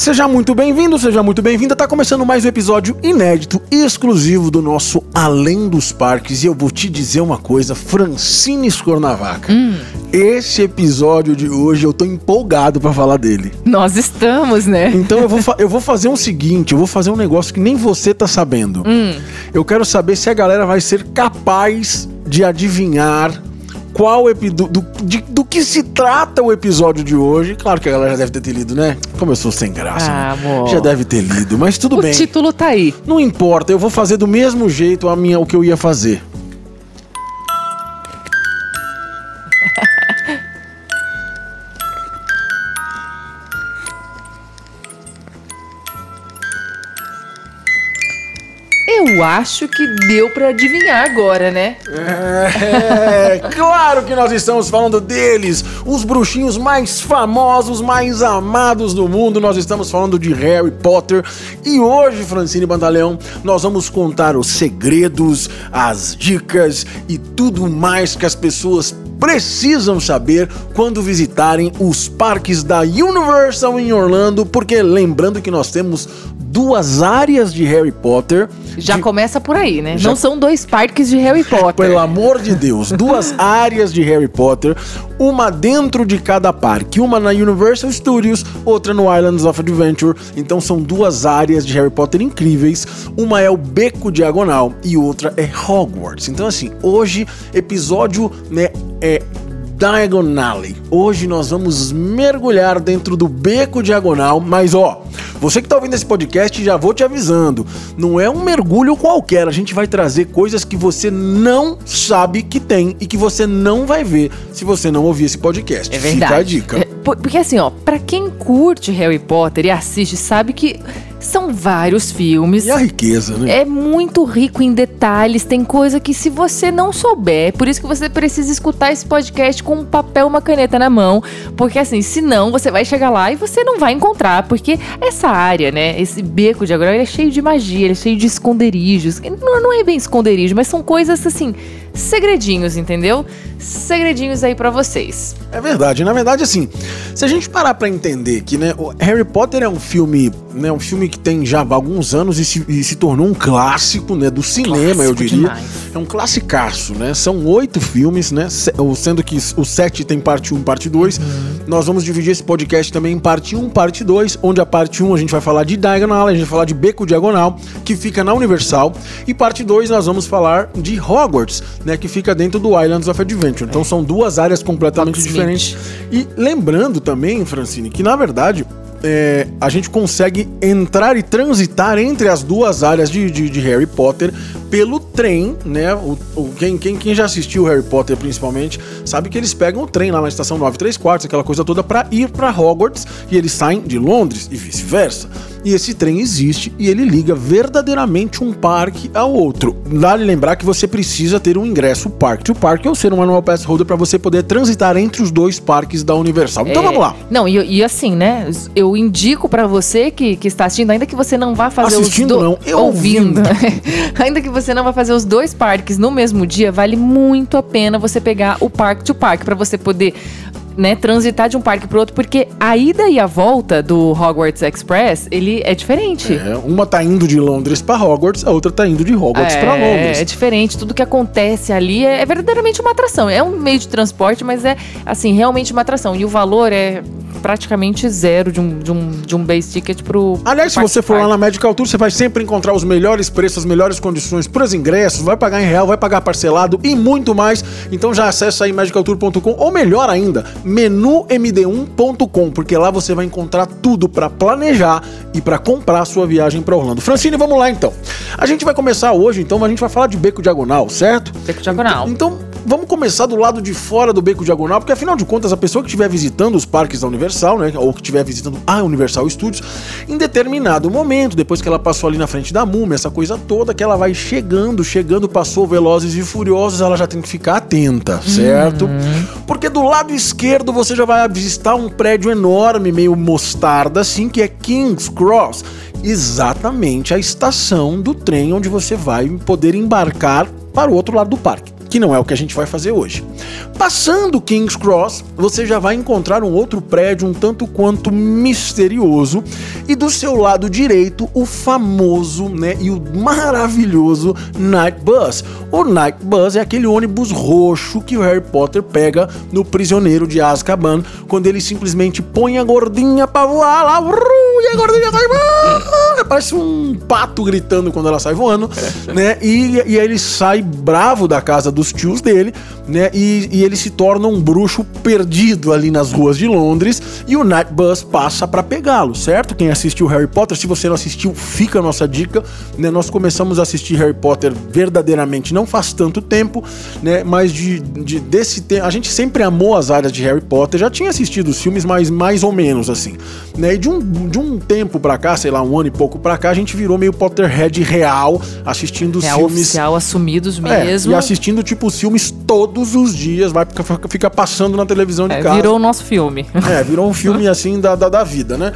Seja muito bem-vindo, seja muito bem-vinda. Tá começando mais um episódio inédito, exclusivo do nosso Além dos Parques. E eu vou te dizer uma coisa, Francine Scornavaca. Hum. Esse episódio de hoje eu tô empolgado pra falar dele. Nós estamos, né? Então eu vou, eu vou fazer um seguinte, eu vou fazer um negócio que nem você tá sabendo. Hum. Eu quero saber se a galera vai ser capaz de adivinhar qual do, do, de- do que se trata o episódio de hoje. Claro que a galera já deve ter lido, né? Como eu sou sem graça. Ah, né? amor. Já deve ter lido, mas tudo o bem. título tá aí. Não importa, eu vou fazer do mesmo jeito a minha, o que eu ia fazer. Eu acho que deu pra adivinhar agora, né? É, claro que nós estamos falando deles, os bruxinhos mais famosos, mais amados do mundo. Nós estamos falando de Harry Potter. E hoje, Francine Bandaleão, nós vamos contar os segredos, as dicas e tudo mais que as pessoas precisam saber quando visitarem os parques da Universal em Orlando, porque lembrando que nós temos duas áreas de Harry Potter. Já de- começa por aí, né? Já- Não são dois parques de Harry Potter. pelo amor de Deus, duas áreas de Harry Potter, uma dentro de cada parque, uma na Universal Studios, outra no Islands of Adventure. Então são duas áreas de Harry Potter incríveis. Uma é o Beco Diagonal e outra é Hogwarts. Então assim, hoje episódio, né, é Diagonale. Hoje nós vamos mergulhar dentro do beco diagonal, mas ó, você que tá ouvindo esse podcast, já vou te avisando, não é um mergulho qualquer, a gente vai trazer coisas que você não sabe que tem e que você não vai ver se você não ouvir esse podcast. É verdade. Fica a dica. É, por- Porque assim, ó, pra quem curte Harry Potter e assiste, sabe que são vários filmes. E a riqueza, né? É muito rico em detalhes, tem coisa que se você não souber, por isso que você precisa escutar esse podcast com um papel e uma caneta na mão, porque assim, senão você vai chegar lá e você não vai encontrar, porque essa área, né, esse beco de agora, ele é cheio de magia, ele é cheio de esconderijos. Não, não é bem esconderijo, mas são coisas assim, segredinhos, entendeu? Segredinhos aí pra vocês. É verdade. Na verdade, assim, se a gente parar pra entender que, né, o Harry Potter é um filme, né, um filme que tem já alguns anos e se, e se tornou um clássico, né, do cinema, eu Clássico diria. demais. É um classicaço, né? São oito filmes, né? Sendo que o sete tem parte 1 e parte 2. Uhum. Nós vamos dividir esse podcast também em parte 1 e parte 2, onde a parte 1 a gente vai falar de Diagonal, a gente vai falar de Beco Diagonal, que fica na Universal, e parte 2 nós vamos falar de Hogwarts, né, que fica dentro do Islands of Adventure. Então são duas áreas completamente Hogsmeade. diferentes. E lembrando também, Francine, que na verdade é, a gente consegue entrar e transitar entre as duas áreas de, de- de Harry Potter pelo trem, né? O, o- quem, quem, quem já assistiu Harry Potter principalmente sabe que eles pegam o trem lá na estação 934, aquela coisa toda, pra ir pra Hogwarts e eles saem de Londres e vice-versa. E esse trem existe e ele liga verdadeiramente um parque ao outro. Vale lembrar que você precisa ter um ingresso parque to parque ou ser um annual pass holder para você poder transitar entre os dois parques da Universal. Então É, vamos lá. Não, e, e assim, né? Eu indico pra você que, que está assistindo, ainda que você não vá fazer Assistindo os do- não, eu ouvindo. ainda que você não vá fazer os dois parques no mesmo dia, vale muito a pena você pegar o parque to parque pra você poder né, transitar de um parque pro outro, porque a ida e a volta do Hogwarts Express, ele é diferente. É, uma tá indo de Londres para Hogwarts, a outra tá indo de Hogwarts para Londres. É diferente, tudo que acontece ali é, é verdadeiramente uma atração. É um meio de transporte, mas é, assim, realmente uma atração. E o valor é praticamente zero de um, de um, de um base ticket pro. Aliás, se você for lá na Medical Tour, você vai sempre encontrar os melhores preços, as melhores condições para os ingressos, vai pagar em real, vai pagar parcelado e muito mais. Então já acessa aí medicaltour.com ou melhor ainda, menumd1.com, porque lá você vai encontrar tudo para planejar e para comprar a sua viagem para Orlando. Francine, vamos lá então. A gente vai começar hoje, então a gente vai falar de Beco Diagonal, certo? Beco Diagonal. Então, vamos começar do lado de fora do Beco Diagonal, porque afinal de contas, a pessoa que estiver visitando os parques da Universal, né, ou que estiver visitando a Universal Studios, em determinado momento, depois que ela passou ali na frente da múmia, essa coisa toda, que ela vai chegando, chegando, passou Velozes e Furiosos, ela já tem que ficar atenta, certo? Porque do lado esquerdo você já vai avistar um prédio enorme, meio mostarda, assim, que é King's Cross. Exatamente a estação do trem onde você vai poder embarcar para o outro lado do parque. Que não é o que a gente vai fazer hoje. Passando King's Cross, você já vai encontrar um outro prédio um tanto quanto misterioso e do seu lado direito o famoso, né, e o maravilhoso Night Bus. O Night Bus é aquele ônibus roxo que o Harry Potter pega no Prisioneiro de Azkaban quando ele simplesmente põe a gordinha pra voar lá, e a gordinha sai voando, parece um pato gritando quando ela sai voando, né? E, e aí ele sai bravo da casa dos tios dele, né? E, e ele se torna um bruxo perdido ali nas ruas de Londres e o Night Bus passa para pegá-lo, certo? Quem assistiu Harry Potter, se você não assistiu, fica a nossa dica, né? Nós começamos a assistir Harry Potter verdadeiramente não faz tanto tempo, né? Mas de, de desse tempo, a gente sempre amou as áreas de Harry Potter, já tinha assistido os filmes, mas mais ou menos assim, né? E de um, de um tempo pra cá, sei lá, um ano e pouco pra cá, a gente virou meio Potterhead real, assistindo os Real filmes oficial, assumidos é, mesmo. e assistindo, tipo, os filmes todos os dias, vai ficar fica passando na televisão de É, casa. virou o nosso filme. É, virou um filme assim da, da, da vida, né?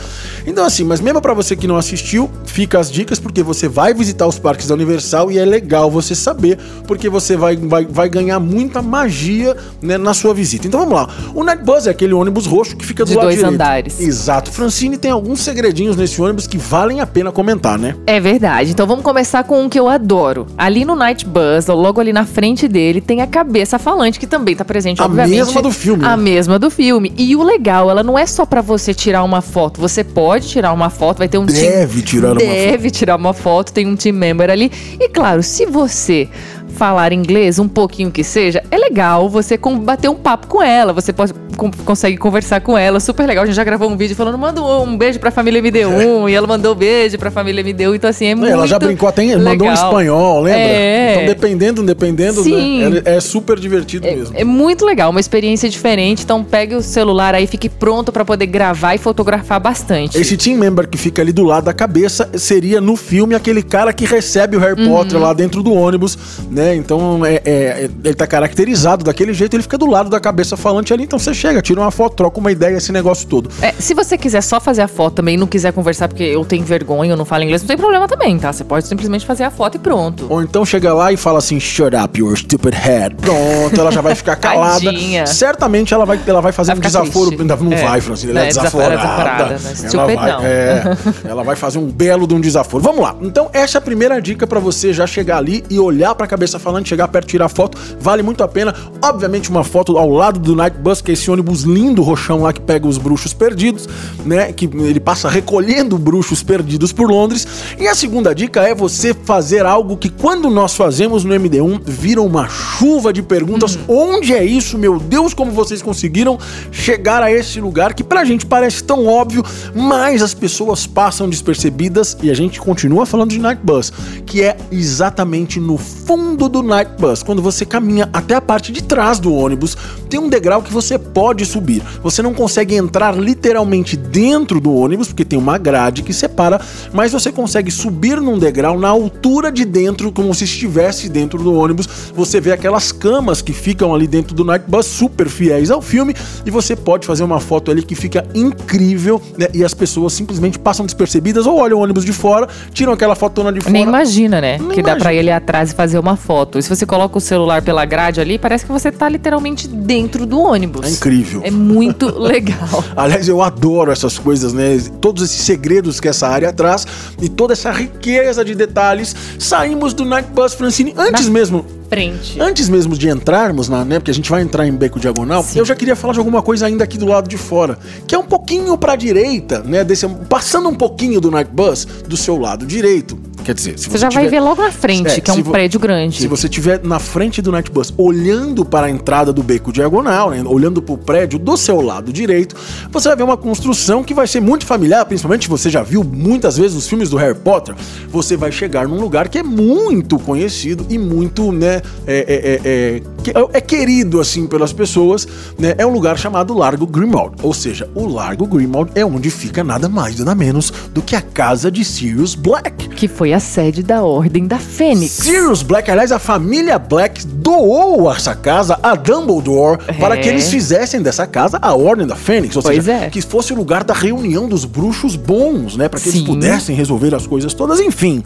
Então, assim, mas mesmo pra você que não assistiu, fica as dicas, porque você vai visitar os parques da Universal e é legal você saber, porque você vai, vai, vai ganhar muita magia né, na sua visita. Então vamos lá. O Night Bus é aquele ônibus roxo que fica do De lado dois direito. andares. Exato. Francine tem alguns segredinhos nesse ônibus que valem a pena comentar, né? É verdade. Então vamos começar com um que eu adoro. Ali no Night Bus, logo ali na frente dele, tem a cabeça falante, que também tá presente, A obviamente. mesma do filme, A mesma do filme. E o legal, ela não é só pra você tirar uma foto. Você pode tirar uma foto, vai ter um Deve tirar uma Deve tirar uma foto, tem um team member ali. E claro, se você falar inglês, um pouquinho que seja, é legal você bater um papo com ela, você pode, com- consegue conversar com ela, super legal. A gente já gravou um vídeo falando, manda um, um beijo pra família MD1, e ela mandou beijo pra família MD1, então assim, é muito Ela já brincou até, em- mandou um legal. espanhol, lembra? É. Então, dependendo, dependendo, Sim. né? É, é super divertido mesmo. É muito legal, uma experiência diferente. Então pegue o celular aí, fique pronto pra poder gravar e fotografar bastante. Esse team member que fica ali do lado da cabeça seria no filme aquele cara que recebe o Harry Uhum. Potter lá dentro do ônibus, né? Então é, é- ele tá caracterizado daquele jeito, ele fica do lado da cabeça falante ali. Então você chega, tira uma foto, troca uma ideia, esse negócio todo. É, se você quiser só fazer a foto também e não quiser conversar porque eu tenho vergonha, eu não falo inglês, não tem problema também, tá? Você pode simplesmente fazer a foto e pronto. Ou então chega lá e fala assim, shut up, your stupid head. Pronto, ela já vai ficar calada. Certamente ela vai, ela vai fazer Vai um desaforo. triste. Não É. vai, Francine, ela é, É, desaforada. desaforada, né? Ela vai, é, ela vai fazer um belo de um desaforo. Vamos lá. Então, essa é a primeira dica pra você já chegar ali e olhar pra cabeça falante, chegar perto, tirar foto. Vale muito a pena. Obviamente, uma foto ao lado do Night Bus, que é esse ônibus lindo, roxão lá que pega os bruxos perdidos, né? Que ele passa recolhendo bruxos perdidos por Londres. E a segunda dica é você fazer algo que quando nós fazemos no MD1 vira uma chuva de perguntas. Onde é isso? Meu Deus, como vocês conseguiram chegar a esse lugar que pra gente parece tão óbvio, mas as pessoas passam despercebidas e a gente continua falando de Night Bus, que é exatamente no fundo do Night Bus. Quando você caminha até a parte de trás do ônibus, tem um degrau que você pode subir. Você não consegue entrar literalmente dentro do ônibus, porque tem uma grade que separa, mas você consegue subir num degrau na altura de dentro, como se estivesse dentro do ônibus. Você vê aquelas camas que ficam ali dentro do Night Bus, super fiéis ao filme, e você pode fazer uma foto ali que fica incrível, né? E as pessoas simplesmente passam despercebidas ou olham o ônibus de fora, tiram aquela fotona de fora. Nem imagina, né? Nem que dá pra imagina. ir ali atrás e fazer uma foto. E se você coloca o celular pela grade ali, parece que você tá literalmente dentro do ônibus. É incrível. É muito legal. Aliás, eu adoro essas coisas, né? Todos esses segredos que essa área traz e toda essa riqueza de detalhes. Saímos do Night Bus Francine antes Na- mesmo. Frente. Antes mesmo de entrarmos na, né, porque a gente vai entrar em Beco Diagonal, Sim. eu já queria falar de alguma coisa ainda aqui do lado de fora, que é um pouquinho pra direita, né, desse passando um pouquinho do Night Bus do seu lado direito. Quer dizer, se Você já vai tiver- ver logo na frente, É, que é um vo- prédio grande. se você estiver na frente do Night Bus, olhando para a entrada do beco diagonal, né, olhando para o prédio do seu lado direito, você vai ver uma construção que vai ser muito familiar, principalmente se você já viu muitas vezes os filmes do Harry Potter. Você vai chegar num lugar que é muito conhecido e muito, né, é, é- é- é- que- é querido assim pelas pessoas. Né, é um lugar chamado Largo Grimald, ou seja, o Largo Grimald é onde fica nada mais nada menos do que a casa de Sirius Black. Que foi a sede da Ordem da Fênix. Sirius Black, aliás, a família Black doou essa casa a Dumbledore É. para que eles fizessem dessa casa a Ordem da Fênix, ou Pois seja, é. que fosse o lugar da reunião dos bruxos bons, né, para que eles Sim. pudessem resolver as coisas todas, enfim.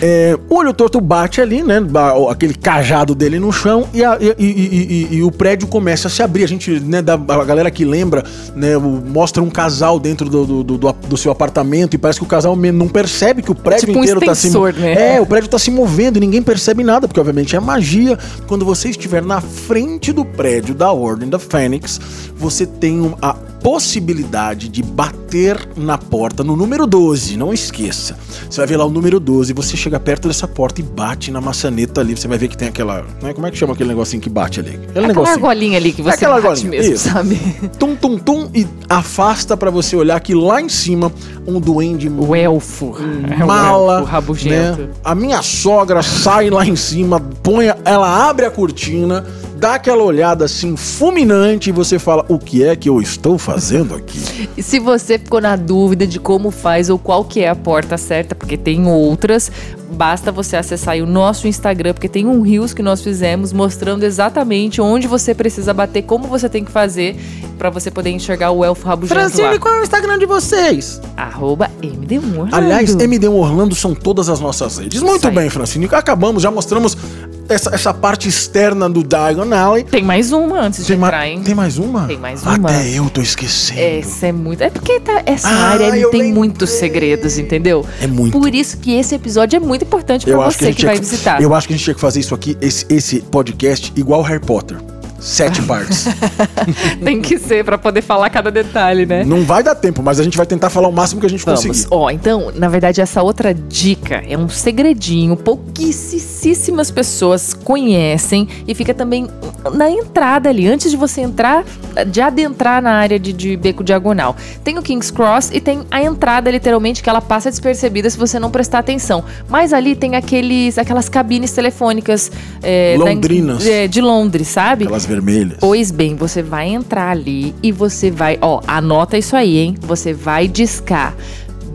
É, o olho torto bate ali, né? Aquele cajado dele no chão e, a- e- e- e- o prédio começa a se abrir. A gente, né, da, a galera que lembra, né, mostra um casal dentro do, do, do- do seu apartamento e parece que o casal não percebe que o prédio tipo inteiro tá se extensor, né? É, o prédio tá se movendo e ninguém percebe nada, porque obviamente é magia. Quando você estiver na frente do prédio da Ordem da Fênix, você tem a possibilidade de bater na porta no número 12, não esqueça. Você vai ver lá o número 12, você chega perto dessa porta e bate na maçaneta ali, você vai ver que tem aquela, né, como é que chama aquele negocinho que bate ali? Aquele Aquela negocinho. argolinha ali que você Aquela bate argolinha, mesmo, isso. sabe? Tum, tum, tum, e afasta pra você olhar que lá em cima um duende O elfo. É o mala, elfo rabugento. né? A minha sogra sai lá em cima, põe, ela abre a cortina, dá aquela olhada assim fulminante e você fala: "O que é que eu estou fazendo aqui?" E se você ficou na dúvida de como faz ou qual que é a porta certa, porque tem outras, basta você acessar aí o nosso Instagram, porque tem um Reels que nós fizemos mostrando exatamente onde você precisa bater, como você tem que fazer pra você poder enxergar o elfo rabugento lá. qual é o Instagram de vocês? Arroba MD1 Orlando. Aliás, MD Orlando são todas as nossas redes. Muito bem, Francine. Acabamos, já mostramos essa, essa parte externa do Diagon Alley. Tem mais uma antes de Tem, ma- entrar, hein? tem mais uma? Tem mais uma. Até eu tô esquecendo. Essa é muito. É porque tá- essa Ah, área tem lembrei. muitos segredos, entendeu? É muito. Por isso que esse episódio é muito importante pra Eu acho que, a você que tinha vai que- visitar. Eu acho que a gente tinha que fazer isso aqui, esse, esse podcast, igual Harry Potter. Sete partes. Tem que ser pra poder falar cada detalhe, né? Não vai dar tempo, mas a gente vai tentar falar o máximo que a gente Vamos. conseguir. Ó, então, na verdade, essa outra dica é um segredinho, pouquíssimas pessoas conhecem e fica também na entrada ali, antes de você entrar, de adentrar na área de, de beco diagonal. Tem o King's Cross e tem a entrada, literalmente, que ela passa despercebida se você não prestar atenção. Mas ali tem aqueles, aquelas cabines telefônicas é, da- Londrinas. é, de Londres, sabe? Aquelas vermelhas. Pois bem, você vai entrar ali e você vai, ó, anota isso aí, hein? Você vai discar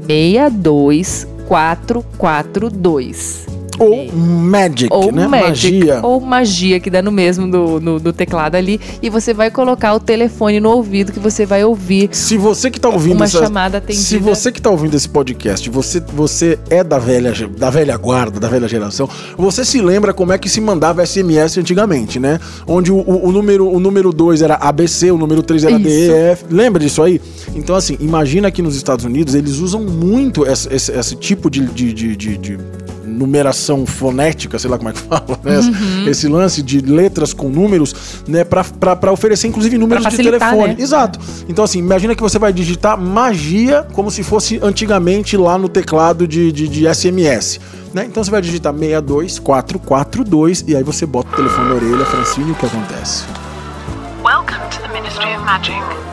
62442. Ou Magic, Ou né? Magic, Magia. ou magia que dá no mesmo do, no, do teclado ali. E você vai colocar o telefone no ouvido que você vai ouvir Se você que tá ouvindo uma essa- chamada atendida. Se você que tá ouvindo esse podcast, você, você é da velha, da velha guarda, da velha geração, você se lembra como é que se mandava SMS antigamente, né? Onde o, o- o número o número 2 era ABC, o número 3 era Isso. DEF. Lembra disso aí? Então, assim, imagina que nos Estados Unidos eles usam muito esse, esse- esse tipo de, de- de- de numeração fonética, sei lá como é que fala, né? Uhum. Esse lance de letras com números, né? Pra oferecer, inclusive, números de telefone. né? Exato. Então, assim, imagina que você vai digitar magia como se fosse antigamente lá no teclado de, de, de SMS. Né? Então você vai digitar 62442 e aí você bota o telefone na orelha, Francine, o que acontece? Welcome to the Ministry of Magic.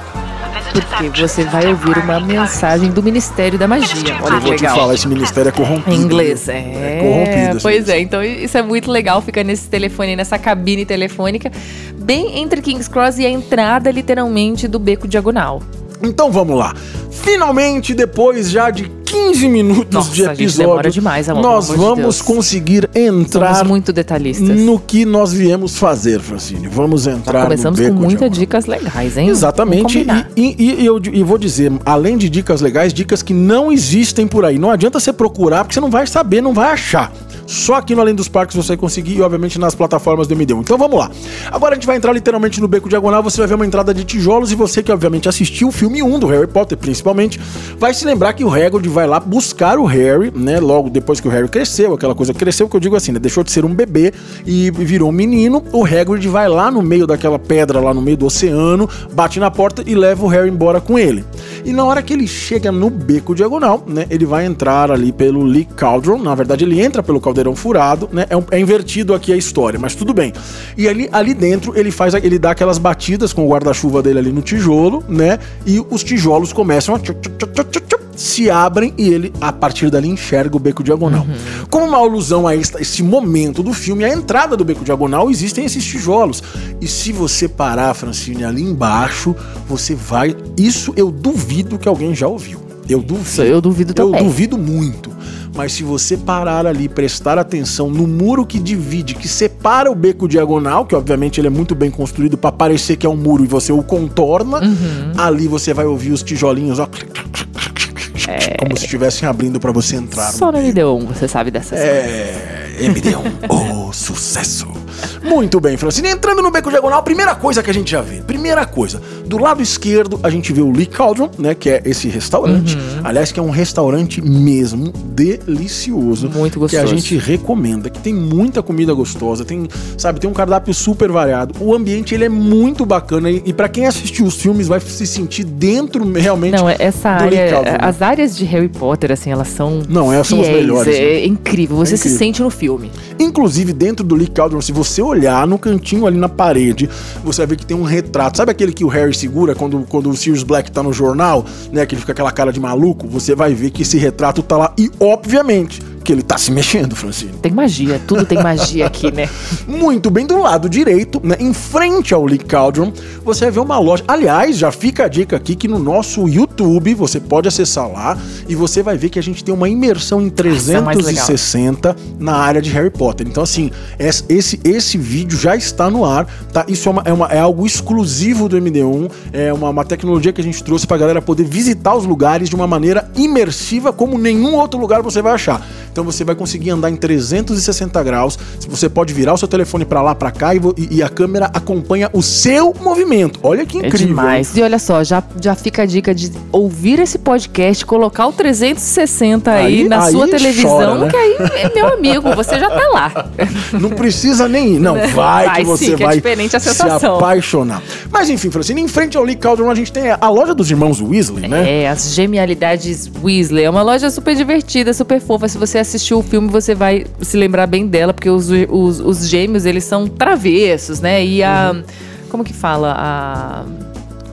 Porque você vai ouvir uma mensagem do Ministério da Magia. Olha Eu que vou te legal. falar, esse ministério é corrompido. Em inglês, viu? é. corrompido. Pois é, então isso é muito legal, fica nesse telefone, nessa cabine telefônica, bem entre King's Cross e a entrada, literalmente, do beco diagonal. Então vamos lá. Finalmente, depois já de 15 minutos Nossa, de episódio, demais, amor, nós de vamos conseguir entrar Somos muito detalhistas. no que nós viemos fazer, Francine. Vamos entrar Começamos no com muitas dicas legais, hein? Exatamente. E, e- e eu e vou dizer, além de dicas legais, dicas que não existem por aí. Não adianta você procurar, porque você não vai saber, não vai achar. Só aqui no Além dos Parques você vai conseguir e, obviamente, nas plataformas do MD1. Então vamos lá. Agora a gente vai entrar literalmente no Beco Diagonal. Você vai ver uma entrada de tijolos e você que, obviamente, assistiu o filme 1 do Harry Potter, principalmente, vai se lembrar que o Hagrid vai lá buscar o Harry, né? Logo depois que o Harry cresceu, aquela coisa cresceu, que eu digo assim, né? Deixou de ser um bebê e virou um menino. O Hagrid vai lá no meio daquela pedra, lá no meio do oceano, bate na porta e leva o Harry embora com ele. E na hora que ele chega no beco diagonal, né? Ele vai entrar ali pelo Lee Cauldron. Na verdade, ele entra pelo caldeirão furado, né? É, um- é invertido aqui a história, mas tudo bem. E ali, ali dentro ele faz, ele dá aquelas batidas com o guarda-chuva dele ali no tijolo, né? E os tijolos começam a tchup, tchup, tchup, se abrem e ele, a partir dali, enxerga o beco diagonal. Como uma alusão a esta- esse momento do filme, a entrada do beco diagonal, existem esses tijolos. E se você parar, Francine, ali embaixo, você vai. Isso eu duvido que alguém já ouviu. Eu duvido. Isso eu duvido Eu também. duvido muito. Mas se você parar ali e prestar atenção no muro que divide, que separa o beco diagonal, que obviamente ele é muito bem construído para parecer que é um muro e você o contorna, Uhum. ali você vai ouvir os tijolinhos, ó. Como se estivessem abrindo para você entrar. É. Só no MD1 você sabe dessas coisas. É, MD1, o sucesso. Muito bem, Francine. Entrando no Beco Diagonal, primeira coisa que a gente já vê. Primeira coisa, do lado esquerdo a gente vê o Lee Cauldron, né, que é esse restaurante. Uhum. Aliás, que é um restaurante mesmo delicioso. Muito Que a gostoso. gente recomenda, que tem muita comida gostosa, tem, sabe, tem um cardápio super variado. O ambiente ele é muito bacana e, e para quem assistiu os filmes vai se sentir dentro realmente Não, é- essa área, Cauldron. as áreas de Harry Potter, assim, elas são. Não, elas são as fiéis, melhores, É, né? incrível. Você É se incrível. sente no filme. Inclusive, dentro do Lee Cauldron, se você olhar no cantinho ali na parede, você vai ver que tem um retrato. Sabe aquele que o Harry segura quando, quando o Sirius Black tá no jornal, né? Que ele fica aquela cara de maluco? Você vai ver que esse retrato tá lá. E, obviamente, que ele tá se mexendo, Francine. Tem magia, tudo tem magia aqui, né? Muito bem, do lado direito, né, em frente ao Lee Cauldron, você vai ver uma loja. Aliás, já fica a dica aqui que no nosso YouTube você pode acessar lá e você vai ver que a gente tem uma imersão em Nossa, é mais legal. 360 na área de Harry Potter. Então, assim, es- esse, esse vídeo já está no ar, tá? Isso é, uma- é uma- é algo exclusivo do MD1, é uma, uma tecnologia que a gente trouxe pra galera poder visitar os lugares de uma maneira imersiva como nenhum outro lugar você vai achar. Então você vai conseguir andar em 360 graus. Você pode virar o seu telefone pra lá, pra cá e, e- a câmera acompanha o seu movimento. Olha que É incrível. demais. E olha só, já, já fica a dica de ouvir esse podcast, colocar o 360 aí, Aí- na aí sua televisão, chora, né? que aí, meu amigo, você já tá lá. Não precisa nem ir. Não, vai, Vai que você sim, que é vai diferente a se sensação. apaixonar. Mas enfim, Francine, em frente ao Lee Cauldron a gente tem a loja dos irmãos Weasley, né? É, as genialidades Weasley. É uma loja super divertida, super fofa. Se você assistiu o filme, você vai se lembrar bem dela, porque os, os, os gêmeos, eles são travessos, né? E a. Uhum. Como que fala? A.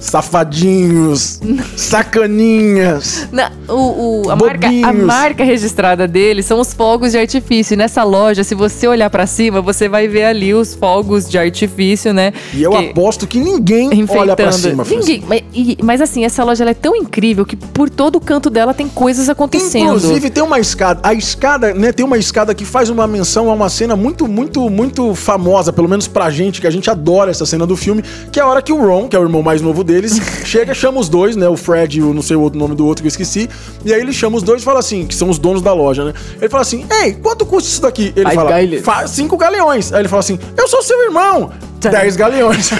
Safadinhos, sacaninhas. Na- o, o- a, marca, a marca registrada dele são os fogos de artifício. E nessa loja, se você olhar pra cima, você vai ver ali os fogos de artifício, né? E eu Que- aposto que ninguém olha pra cima. Ninguém. Mas, e- mas assim, essa loja é tão incrível que por todo o canto dela tem coisas acontecendo. Inclusive tem uma escada, a escada, né, tem uma escada que faz uma menção a uma cena muito, muito, muito famosa, pelo menos pra gente, que a gente adora essa cena do filme, que é a hora que o Ron, que é o irmão mais novo deles, chega, chama os dois, né, o Fred e o não sei o outro nome do outro que eu esqueci, e aí ele chama os dois e fala assim, que são os donos da loja, né? Ele fala assim: "Ei, quanto custa isso daqui?" Ele Five fala: galleons. "Fa- "Cinco galeões". Aí ele fala assim: "Eu sou seu irmão". Tá. 10 galeões.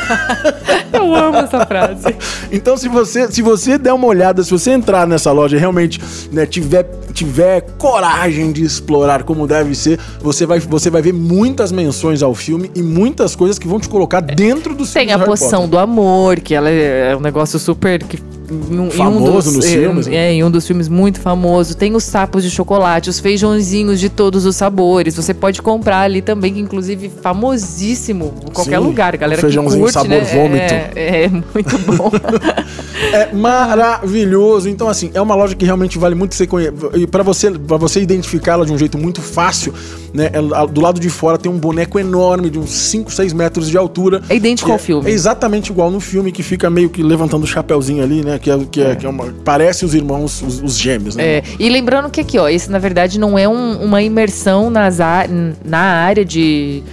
Eu amo essa frase. Então, se você, se você der uma olhada, se você entrar nessa loja e realmente né, tiver, tiver coragem de explorar como deve ser, você vai, você vai ver muitas menções ao filme e muitas coisas que vão te colocar dentro do Tem filme a do Harry poção do amor, que ela é um negócio super. Que, um- em um Famoso dos, nos é, filmes, né? É, em um dos filmes muito famoso. Tem os sapos de chocolate, os feijãozinhos de todos os sabores. Você pode comprar ali também, que inclusive famosíssimo em qualquer Sim, lugar. Galera o feijãozinho que curte, sabor né? vômito. É, é muito bom. É maravilhoso. Então, assim, é uma loja que realmente vale muito você conhecer. E pra você, pra você identificá-la de um jeito muito fácil, né? ela- do lado de fora tem um boneco enorme de uns 5, 6 metros de altura. É idêntico ao filme. É exatamente igual no filme, que fica meio que levantando o chapéuzinho ali, né? Que, é, que, é, que é uma, parece os irmãos, os, os gêmeos, né? É, e lembrando que aqui, ó, esse na verdade não é um- uma imersão nas na área de.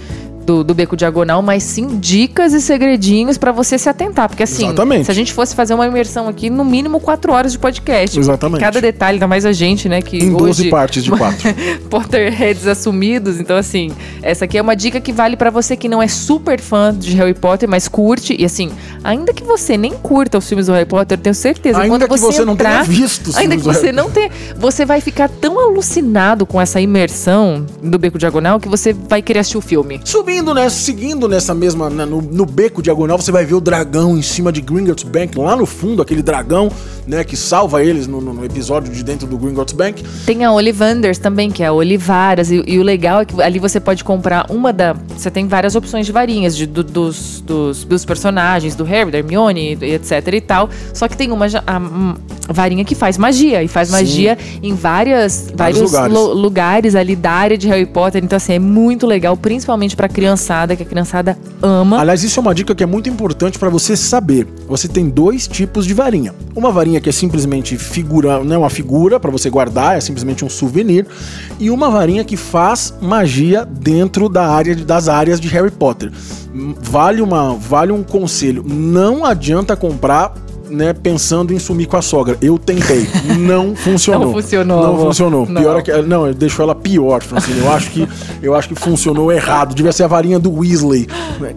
Do, do beco diagonal, mas sim dicas e segredinhos pra você se atentar. Porque assim, Exatamente. se a gente fosse fazer uma imersão aqui, no mínimo quatro horas de podcast. Exatamente. Cada detalhe, ainda mais a gente, né? Que Em 12 hoje, partes de quatro. Potterheads assumidos. Então, assim, essa aqui é uma dica que vale pra você que não é super fã de Harry Potter, mas curte. E assim, ainda que você nem curta os filmes do Harry Potter, eu tenho certeza Ainda quando que você, você não tenha visto os Ainda que filmes do você Harry não tenha. Você vai ficar tão alucinado com essa imersão do Beco Diagonal que você vai querer assistir o filme. Subindo, né? Seguindo nessa mesma. né, no, no beco diagonal, você vai ver o dragão em cima de Gringotts Bank, lá no fundo, aquele dragão, né? Que salva eles no, no- episódio de dentro do Gringotts Bank. Tem a Ollivanders também, que é a Olivaras. E, e o legal é que ali você pode comprar uma da. Você tem várias opções de varinhas de- do- dos, dos, dos personagens, do Harry, da Hermione, etc e tal. Só que tem uma ja- a- hum, varinha que faz magia. E faz Sim. magia em várias, vários lugares. lo- lugares ali da área de Harry Potter. Então, assim, é muito legal, principalmente pra criança criançada, que a criançada ama. Aliás, isso é uma dica que é muito importante para você saber. Você tem dois tipos de varinha. Uma varinha que é simplesmente figura, não é uma figura para você guardar, é simplesmente um souvenir, e uma varinha que faz magia dentro da área das áreas de Harry Potter. Hum, Vale uma, vale um conselho, não adianta comprar né, pensando em sumir com a sogra. Eu tentei, não funcionou. Não funcionou, Não amor. funcionou. Não. Pior é que não, eu deixo ela pior, Francine. Eu acho que eu acho que funcionou errado. Devia ser a varinha do Weasley.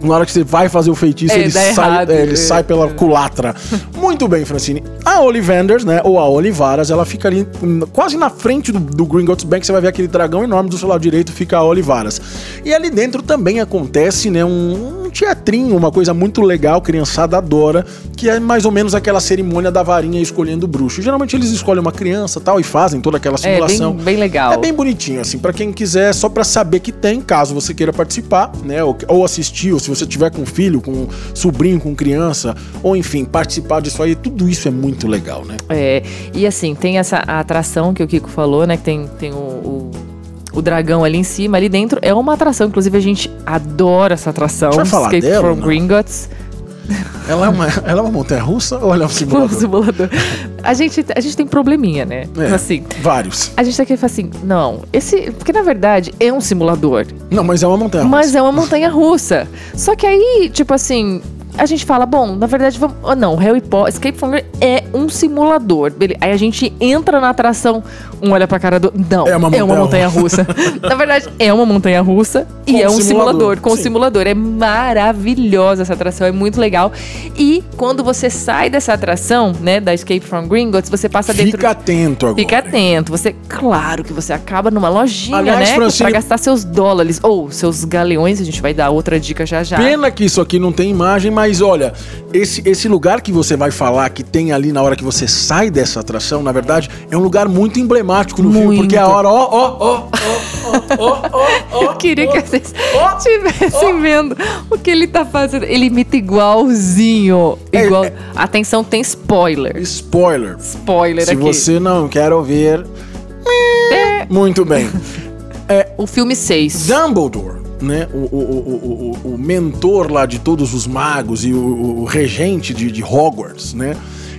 Na hora que você vai fazer o feitiço, É, ele sai, errado. é, ele sai pela culatra. Muito bem, Francine. A Ollivanders, né, ou a Olivaras, ela fica ali hum, quase na frente do, do Gringotts Bank, você vai ver aquele dragão enorme do seu lado direito, fica a Olivaras. E ali dentro também acontece, né, um, um teatrinho, uma coisa muito legal, criançada adora, que é mais ou menos aquela cerimônia da varinha escolhendo o bruxo. Geralmente eles escolhem uma criança tal e fazem toda aquela É, simulação. bem, bem legal. É bem bonitinho, assim, pra quem quiser, só pra saber que tem, caso você queira participar, né, ou, ou assistir, ou se você tiver com filho, com sobrinho, com criança, ou enfim, participar disso aí, tudo isso é muito legal, né? É, e assim, tem essa atração que o Kiko falou, né? Que tem, tem o, o, o dragão ali em cima, ali dentro. É uma atração, inclusive a gente adora essa atração. Escape dela, from não? Gringotts. Ela é uma, ela é uma montanha russa ou ela é um simulador? simulador. A gente, a gente tem probleminha, né? É, Assim, vários. a gente tá aqui fala assim, não, esse. Porque na verdade é um simulador. Não, mas é uma montanha Mas russa. é uma montanha russa. Só que aí, tipo assim, a gente fala, bom, na verdade, vamos. Oh, não, Harry Potter, Escape from Gringotts é um simulador. Aí a gente entra na atração, um olha pra cara do. Não, É uma montanha montanha russa. na verdade, é uma montanha russa e Com é um simulador, simulador, com sim. simulador. É maravilhosa essa atração, é muito legal. E quando você sai dessa atração, né, da Escape from Gringotts, você passa dentro. Fica atento agora. Fica atento. Você, claro que você acaba numa lojinha, Aliás, né? Francine- Pra gastar seus dólares ou seus galeões. A gente vai dar outra dica já já. Pena que isso aqui não tem imagem, mas olha, esse, esse lugar que você vai falar que tem ali na hora que você sai dessa atração, na verdade, é um lugar muito emblemático no filme, Muito. porque é a hora, ó, ó, ó, ó, ó, ó, ó, Eu queria que vocês estivessem vendo o que ele tá fazendo. Ele imita igualzinho. É, Igual. é- Atenção, tem spoiler. Spoiler. Spoiler Se aqui. você não quer ouvir. Muito bem. O filme 6. Dumbledore, né? O, o, o, o, mentor lá de todos os magos e o, regente de, de Hogwarts, né?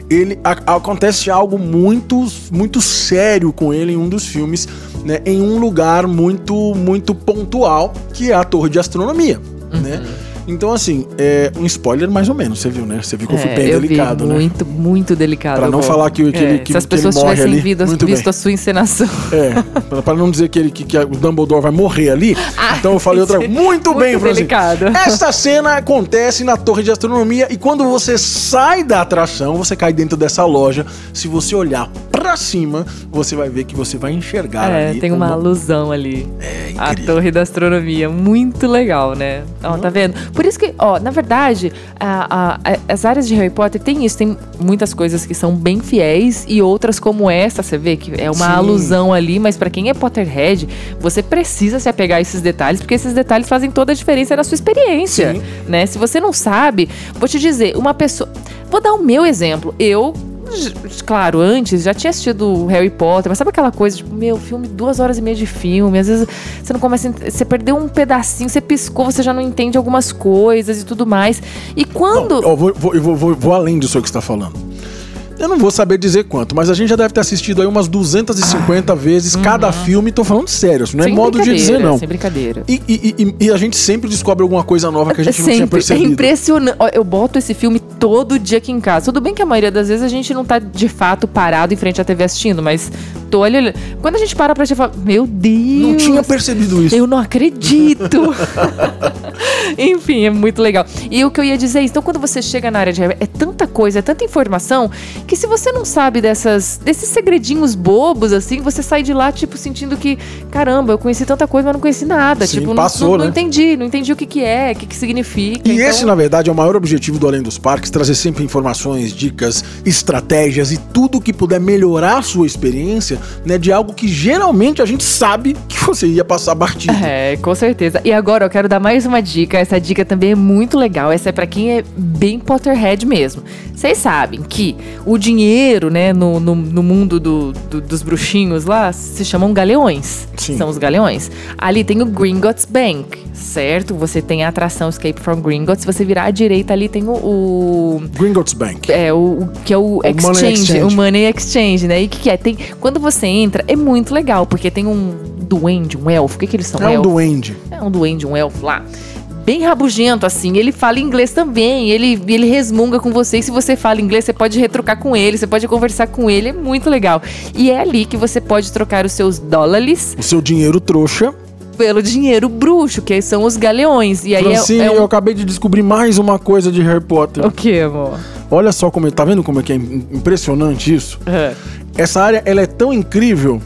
Ele a- acontece algo muito, muito sério com ele em um dos filmes, né? Em um lugar muito, muito pontual, que é a Torre de Astronomia, né? Então, assim, é um spoiler mais ou menos, você viu, né? Você viu que eu fui bem É, eu delicado, vi, né? Muito, muito delicado. Pra não falar que- que ele- que- Se as pessoas tivessem ali, visto, muito visto bem. a sua encenação. É, pra- pra não dizer que, ele, que, que o Dumbledore vai morrer ali, Ah, então eu falei outra é Muito bem, muito Francisco. delicado. Esta cena acontece na Torre de Astronomia e quando você sai da atração, você cai dentro dessa loja. Se você olhar pra cima, você vai ver que você vai enxergar É, ali. tem uma alusão ali. É A incrível. Torre da Astronomia. Muito legal, né? Ó, tá vendo? Por isso que, ó, na verdade, a- a- a- as áreas de Harry Potter tem isso. Tem muitas coisas que são bem fiéis e outras como essa, você vê que é uma Sim. alusão ali, mas pra quem é Potterhead, você precisa se apegar a esses detalhes, porque esses detalhes fazem toda a diferença na sua experiência, Sim. né? Se você não sabe, vou te dizer, uma pessoa... Vou dar o meu exemplo. Eu claro, antes já tinha assistido Harry Potter, mas sabe aquela coisa, tipo, meu, filme, duas horas e meia de filme, às vezes você não começa, você perdeu um pedacinho, você piscou, você já não entende algumas coisas e tudo mais. E quando. Ó, vou, vou, eu vou, vou- vou além disso que você tá falando. Eu não vou saber dizer quanto, mas a gente já deve ter assistido aí umas 250 vezes cada filme. Tô falando sério, isso não é Ah. Sem modo de dizer, não. Sem brincadeira. E, e- e- e a gente sempre descobre alguma coisa nova que a gente não tinha Sempre. É percebido. impressionante. Ó, Eu boto esse filme todo dia aqui em casa. Tudo bem que a maioria das vezes a gente não tá de fato parado em frente à TV assistindo, mas tô. Quando a gente para pra gente fala, meu Deus. Não tinha percebido isso. Eu não acredito. Enfim, é muito legal. E o que eu ia dizer é. Então, quando você chega na área de é tanta coisa, é tanta informação, que se você não sabe dessas, desses segredinhos bobos, assim, você sai de lá, tipo, sentindo que, caramba, eu conheci tanta coisa, mas não conheci nada. Sim, tipo, não- passou, não, não né? entendi, não entendi o que, que é, o que, que significa. E Então, esse, na verdade, é o maior objetivo do Além dos Parques, trazer sempre informações, dicas, estratégias e tudo que puder melhorar a sua experiência, né, de algo que geralmente a gente sabe que você ia passar batido. É, com certeza. E agora eu quero dar mais uma dica. Essa dica também é muito legal. Essa é pra quem é bem Potterhead mesmo. Vocês sabem que o dinheiro, né, no, no, no mundo do- do- dos bruxinhos lá, se chamam galeões. Sim. São os galeões. Ali tem o Gringotts Bank, certo? Você tem a atração Escape from Gringotts. Se você virar à direita ali tem o- o Gringotts Bank. é, o, o- que é o, Money exchange, Exchange. o Money Exchange, né? E o que, que é? Tem, quando você entra, é muito legal, porque tem um duende, um elfo. O que, que eles são? É um elfo? duende. É um duende, um elfo lá. Bem rabugento, assim. Ele fala inglês também. Ele, ele resmunga com você. E se você fala inglês, você pode retrucar com ele, você pode conversar com ele. É muito legal. E é ali que você pode trocar os seus dólares O seu dinheiro trouxa. pelo dinheiro bruxo, que são os galeões. E aí é- Francine, é, eu um... acabei de descobrir mais uma coisa de Harry Potter. O que, amor? Olha só como tá vendo como é que é im- impressionante isso? É. Essa área ela é tão incrível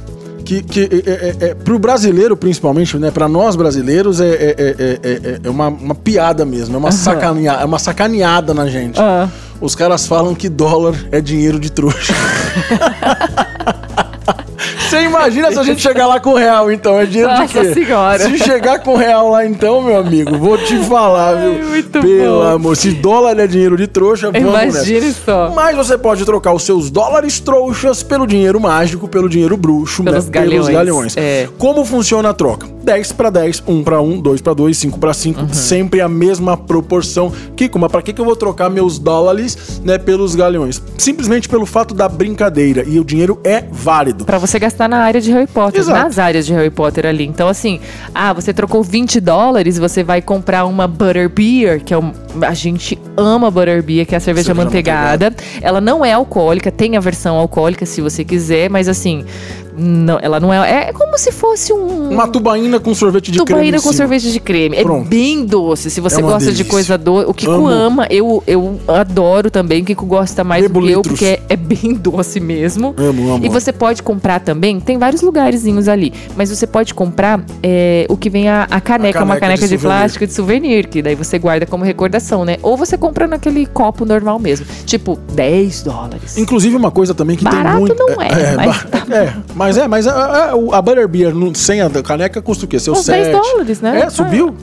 que, que é, é, é, pro brasileiro principalmente, né? Para nós brasileiros é, é, é, é- é- é uma, uma piada mesmo, é uma, sacanea, é uma sacaneada na gente. Ah. Os caras falam que dólar é dinheiro de trouxa. Você imagina se a gente chegar lá com real, então? É dinheiro Nossa de quê? Senhora. Se chegar com real lá, então, meu amigo, vou te falar, viu? Ai, muito Pelo bom. amor, se dólar é dinheiro de trouxa, vamos nessa. Imagine só. Mas você pode trocar os seus dólares trouxas pelo dinheiro mágico, pelo dinheiro bruxo, Pelos né? galeões, pelos galeões. é. Como funciona a troca? 10 para 10, 1 para 1, 2 para 2, 5 para 5, Uhum. sempre a mesma proporção. Kiko, mas para que, que eu vou trocar meus dólares né, pelos galeões? Simplesmente pelo fato da brincadeira. E o dinheiro é válido. Pra você gastar na área de Harry Potter, Exato. nas áreas de Harry Potter ali. Então, assim, ah, você trocou 20 dólares, você vai comprar uma Butterbeer, que é um. A gente ama Butterbeer, que é a cerveja, Cerveja manteigada. Ela não é alcoólica, tem a versão alcoólica se você quiser, mas assim. Não, ela não é. É como se fosse um. Uma tubaína com sorvete de creme. Tubaína com sorvete de creme. Pronto. É bem doce. Se você É uma gosta de delícia. coisa doce. O Kiko Amo. ama, eu, eu adoro também. O Kiko gosta mais Bebo do que eu, porque é, é bem doce mesmo. Amo, amo. E você pode comprar também, tem vários lugarzinhos ali, mas você pode comprar é, o que vem a, a caneca, uma caneca caneca de de, plástico de souvenir, que daí você guarda como recordação, né? Ou você compra naquele copo normal mesmo, tipo 10 dólares. Inclusive uma coisa também que tem Barato muito. não é, mas ba- é, mas é, mas é, é, o- a Butterbeer no- sem a caneca custa o quê? Seus Uns 10 sete. dólares, né? É, subiu?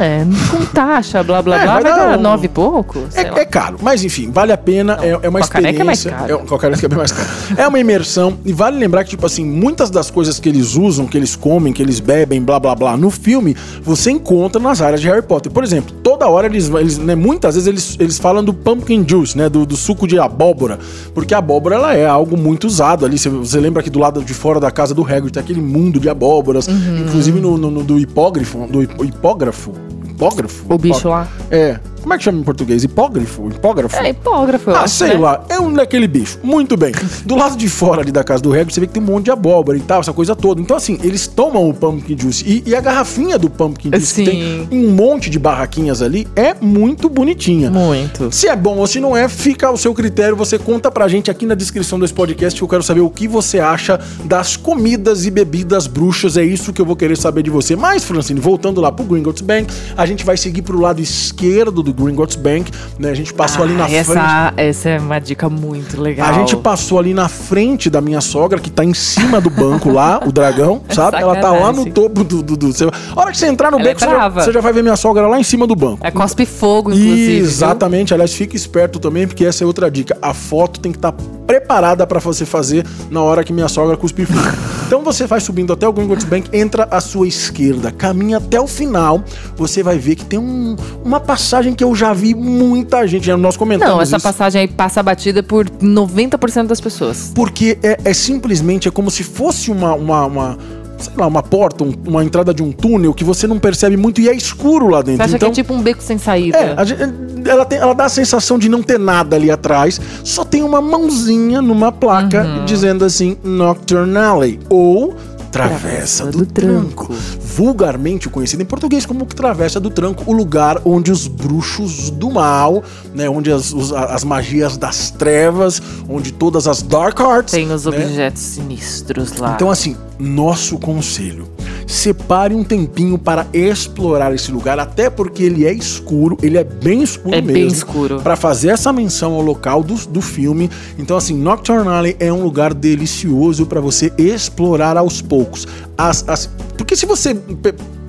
É, com taxa, blá blá É, blá, vai dar um- 9 e pouco. É, é caro, mas enfim, vale a pena, é, é uma a caneca é mais experiência. caro. a caneca é bem mais caro. É uma imersão, e vale lembrar que, tipo assim, muitas das coisas que eles usam, que eles comem, que eles bebem, blá blá blá, no filme, você encontra nas áreas de Harry Potter. Por exemplo, toda hora eles, eles né, muitas vezes eles, eles falam do pumpkin juice, né, do, do suco de abóbora, porque a abóbora, ela é algo muito usado ali. Você, você lembra que do lado de fora da casa do Hagrid tem aquele mundo de abóboras, Uhum. inclusive no, no- no- do hipógrafo, do hip- hipógrafo, hipógrafo? O bicho lá. É. Como é que chama em português? Hipógrafo? Hipógrafo? É hipógrafo, eu Ah, acho, sei né? lá, é um daquele bicho. Muito bem. Do lado de fora ali da casa do Hagrid, você vê que tem um monte de abóbora e tal, essa coisa toda. Então, assim, eles tomam o pumpkin juice. E, e a garrafinha do pumpkin juice, que Sim. tem um monte de barraquinhas ali, é muito bonitinha. Muito. Se é bom ou se não é, fica ao seu critério. Você conta pra gente aqui na descrição desse podcast que eu quero saber o que você acha das comidas e bebidas bruxas. É isso que eu vou querer saber de você. Mas, Francine, voltando lá pro Gringotts Bank, a gente vai seguir pro lado esquerdo do Gringotts Bank, né? A gente passou ali na Ah, frente. essa, essa é uma dica muito legal. A gente passou ali na frente da minha sogra, que tá em cima do banco lá, o dragão, sabe? Ela tá lá no topo do. do, do seu... A hora que você entrar no Ela é beco, você, já, você já vai ver minha sogra lá em cima do banco. É cospe fogo, inclusive. viu? Exatamente, aliás, fique esperto também, porque essa é outra dica. A foto tem que estar preparada pra você fazer na hora que minha sogra cuspir fogo. Então você vai subindo até o Gringotts Bank, entra à sua esquerda, caminha até o final, você vai ver que tem um- uma passagem que eu já vi muita gente, já nós comentamos Não, essa isso. passagem aí passa batida por 90% das pessoas. Porque é, é simplesmente é como se fosse uma, uma, uma, sei lá, uma porta, um- uma entrada de um túnel que você não percebe muito e é escuro lá Você dentro. acha então, que é tipo um beco sem saída? é, gente- ela, tem, ela dá a sensação de não ter nada ali atrás, só tem uma mãozinha numa placa Uhum. dizendo assim Nocturne Alley ou Travessa do, Tranco. Vulgarmente conhecido em português como Travessa do Tranco, o lugar onde os bruxos do mal, né, onde as, os- as magias das trevas, onde todas as Dark Arts. Tem os né, objetos sinistros lá. então, assim, nosso conselho: separe um tempinho para explorar esse lugar, até porque ele é escuro, ele é bem escuro É mesmo. bem escuro. Para fazer essa menção ao local do, do filme. Então, assim, Nocturne Alley é um lugar delicioso para você explorar aos poucos. As, as- porque se você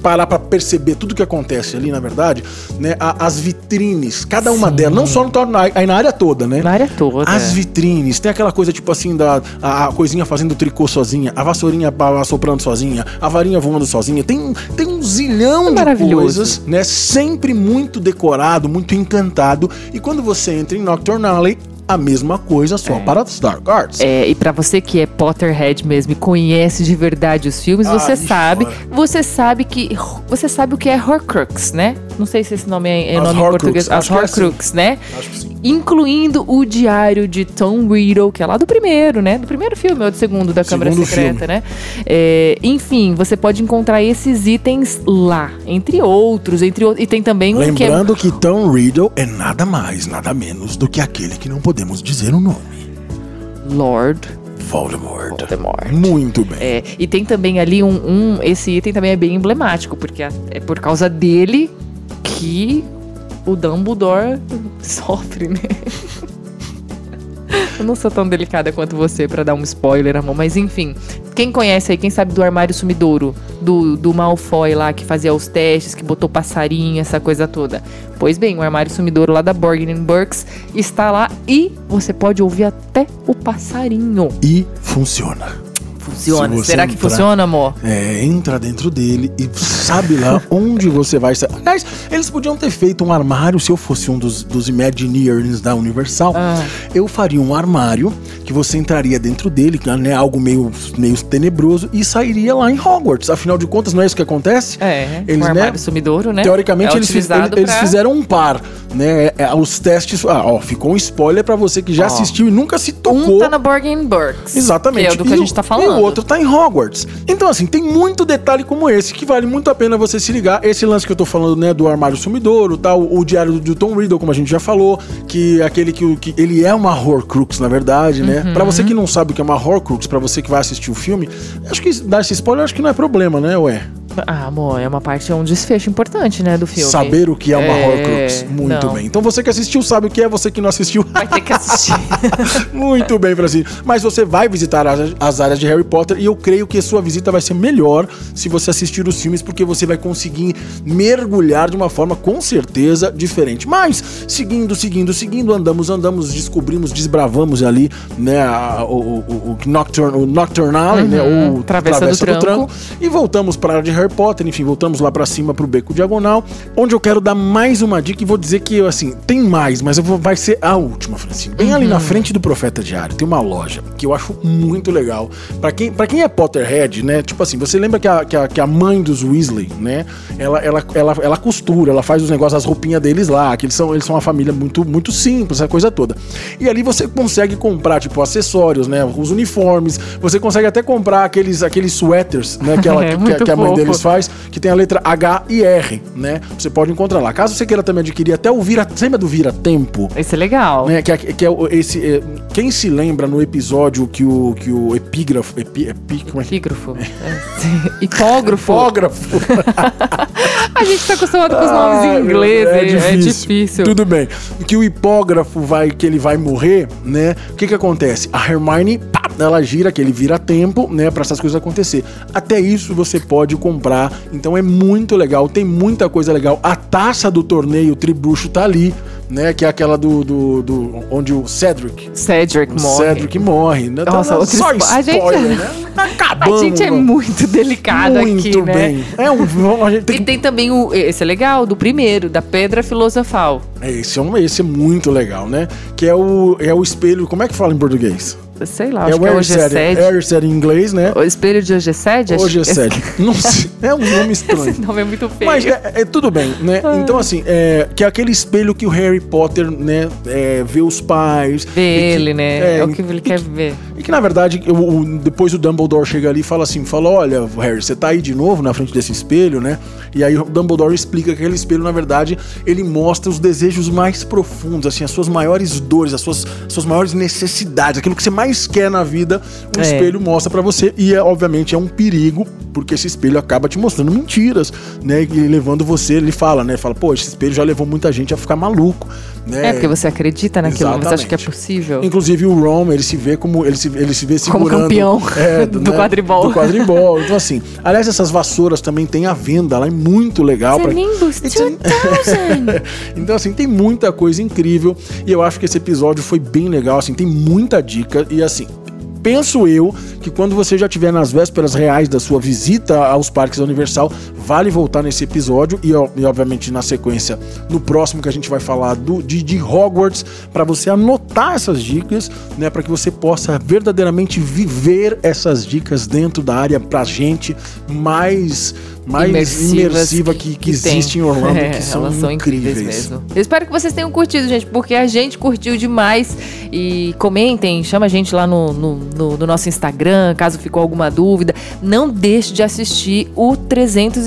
parar pra perceber tudo que acontece ali, na verdade, né? a- as vitrines, cada uma delas, não só no torno, aí na área toda, né? Na área toda. As vitrines, tem aquela coisa tipo assim, da a, a coisinha fazendo tricô sozinha, a vassourinha assoprando sozinha, a varinha voando sozinha. Tem, tem um zilhão de maravilhoso. coisas, né? Sempre muito decorado, muito encantado. E quando você entra em Nocturne Alley, a mesma coisa, só para as Dark Arts. É, e pra você que é Potterhead mesmo e conhece de verdade os filmes, você Ai, sabe, fora. você sabe que você sabe o que é Horcrux, né? Não sei se esse nome é, é nome em português, as é assim. Horcrux, né? Acho que sim. Incluindo o diário de Tom Riddle, que é lá do primeiro, né? Do primeiro filme ou do segundo da Câmara Segundo Secreta, filme. né? É, enfim, você pode encontrar esses itens lá, entre outros, entre outros. E tem também um que é Lembrando que Tom Riddle é nada mais, nada menos do que aquele que não podemos dizer o nome. Lord Voldemort. Voldemort. Muito bem. É, e tem também ali um, um- Esse item também é bem emblemático, porque a- é por causa dele que o Dumbledore sofre, né? Eu não sou tão delicada quanto você pra dar um spoiler, amor, mas enfim. Quem conhece aí, quem sabe do armário sumidouro, do, do Malfoy lá que fazia os testes, que botou passarinho, essa coisa toda. Pois bem, o armário sumidouro lá da Borgin Burks está lá e você pode ouvir até o passarinho. E funciona. Funciona. Será que entrar- funciona, amor? É, entra dentro dele e sabe lá onde você vai estar. Aliás, eles podiam ter feito um armário, se eu fosse um dos, dos Imagineers da Universal, Ah. eu faria um armário que você entraria dentro dele, que é algo meio, meio tenebroso, e sairia lá em Hogwarts. Afinal de contas, não é isso que acontece? É, Eles, o armário né, sumidouro, né? Teoricamente, É eles, eles pra- fizeram um par, né? É, é, os testes. Ah, ó, ficou um spoiler pra você que já Ó. assistiu e nunca se tocou. Um tá na Borgin Burks. Exatamente. Que é do que E a gente tá falando. O outro tá em Hogwarts. Então, assim, tem muito detalhe como esse que vale muito a pena você se ligar. Esse lance que eu tô falando, né, do armário sumidouro, tal, o diário do, Tom Riddle, como a gente já falou, que aquele que, o- que ele é uma Horcrux, na verdade, né? Uhum. Pra você que não sabe o que é uma Horcrux, pra você que vai assistir o filme, acho que dar esse spoiler acho que não é problema, né, ué? Ah, amor, é uma parte, é um desfecho importante, né, do filme. Saber o que é uma É, Horcrux. Muito não. bem. Então você que assistiu sabe o que é, você que não assistiu. Vai ter que assistir. Muito bem, Francisco. Mas você vai visitar as, as áreas de Harry Potter e eu creio que a sua visita vai ser melhor se você assistir os filmes, porque você vai conseguir mergulhar de uma forma com certeza diferente. Mas, seguindo, seguindo, seguindo, andamos, andamos, descobrimos, desbravamos ali, né, a- o, o, o Nocturne, o Nocturnal, né, Uhum. o Travessa do Tranco. e voltamos para a área de Harry Potter, enfim, voltamos lá pra cima pro Beco Diagonal, onde eu quero dar mais uma dica e vou dizer que, assim, tem mais, mas eu vou, vai ser a última, Francine. Bem ali na frente do Profeta Diário, tem uma loja que eu acho muito legal. Pra quem, pra quem é Potterhead, né, tipo assim, você lembra que a, que a, que a mãe dos Weasley, né, ela, ela, ela, ela costura, ela faz os negócios, as roupinhas deles lá, que eles são, eles são uma família muito, muito simples, essa coisa toda. E ali você consegue comprar, tipo, acessórios, né, os uniformes, você consegue até comprar aqueles, aqueles sweaters, né, que, ela, É que, que a mãe fofo. Faz, que tem a letra H e R, né? Você pode encontrar lá. Caso você queira também adquirir até o Vira, lembra do Vira Tempo? Esse é legal. Né, que é, que é esse, é, quem se lembra no episódio que o, que o epígrafo, epi, epi, como é Epígrafo. É. Hipógrafo. Fógrafo. A gente tá acostumado com os nomes Ai, em inglês, meu, é, é difícil. Tudo bem. Que o hipógrafo vai, que ele vai morrer, né? O que que acontece? A Hermione, pá, ela gira, que ele vira tempo, né? Pra essas coisas acontecer. Até isso você pode comprar. Então é muito legal, tem muita coisa legal. A taça do torneio Tribruxo tá ali, né? Que é aquela do, do, do- onde o Cedric. Cedric O morre. Cedric morre. Né? Nossa, Então, outro só spo- a gente- spoiler, né? Acabamos. A gente é muito delicado muito aqui, né? bem. É um, a gente tem E que tem também o. Esse é legal, do primeiro, da Pedra Filosofal. Esse é, um, esse é muito legal, né? Que é o, é o espelho. Como é que fala em português? Sei lá, acho que é o Ersed, Gesed. Ersed em inglês, né? O espelho de Ogesed? Hoje é sério. Não sei, é um nome estranho. Esse nome é muito feio. Mas é, é tudo bem, né? Então, assim, é, que é aquele espelho que o Harry Potter, né, é, vê os pais. Vê e que- ele, né? É, o que ele quer ver. E que, na verdade, o, o- depois o Dumbledore chega ali e fala assim, fala, olha, Harry, você tá aí de novo na frente desse espelho, né? E aí o Dumbledore explica que aquele espelho, na verdade, ele mostra os desejos mais profundos, assim, as suas maiores dores, as suas, suas maiores necessidades, aquilo que você mais mais quer na vida, o É. espelho mostra pra você. E é, obviamente é um perigo, porque esse espelho acaba te mostrando mentiras, né? E levando você, ele fala, né? Fala, pô, esse espelho já levou muita gente a ficar maluco, né? É, porque você acredita naquilo, você acha que é Exatamente. possível. Inclusive o Ron, ele se vê como. Ele se, ele se vê Como segurando. campeão do quadribol. Do quadribol. Então, assim. Aliás, essas vassouras também tem à venda lá, é muito legal. a- 2000. então, assim, tem muita coisa incrível. E eu acho que esse episódio foi bem legal. Assim, tem muita dica. E assim. Penso eu que quando você já estiver nas vésperas reais da sua visita aos parques da Universal, vale voltar nesse episódio e, e, obviamente na sequência no próximo que a gente vai falar do, de, de Hogwarts para você anotar essas dicas, né, para que você possa verdadeiramente viver essas dicas dentro da área pra gente mais mais Imersivas imersiva que, que, tem. existe em Orlando, É, que são, elas são incríveis. incríveis mesmo. Eu espero que vocês tenham curtido, gente, porque a gente curtiu demais. E comentem, chama a gente lá no, no, no- no nosso Instagram, caso ficou alguma dúvida. Não deixe de assistir o 360,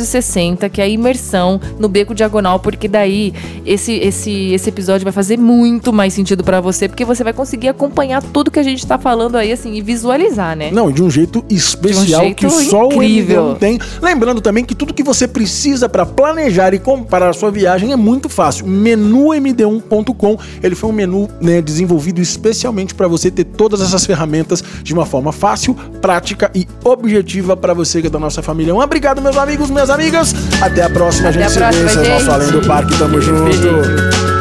que é a imersão no Beco Diagonal, porque daí esse, esse, esse episódio vai fazer muito mais sentido pra você, porque você vai conseguir acompanhar tudo que a gente tá falando aí, assim, e visualizar, né? Não, de um jeito especial jeito que só incrível. o MD tem. Lembrando também que tudo que você precisa para planejar e comprar a sua viagem é muito fácil. Menumd1.com, ele foi um menu né, desenvolvido especialmente para você ter todas essas ferramentas de uma forma fácil, prática e objetiva para você que é da nossa família. Um obrigado, meus amigos, minhas amigas. Até a próxima, Até gente. a próxima, se vê. Esse é o nosso gente. Além do Parque. Tamo junto. Beijo.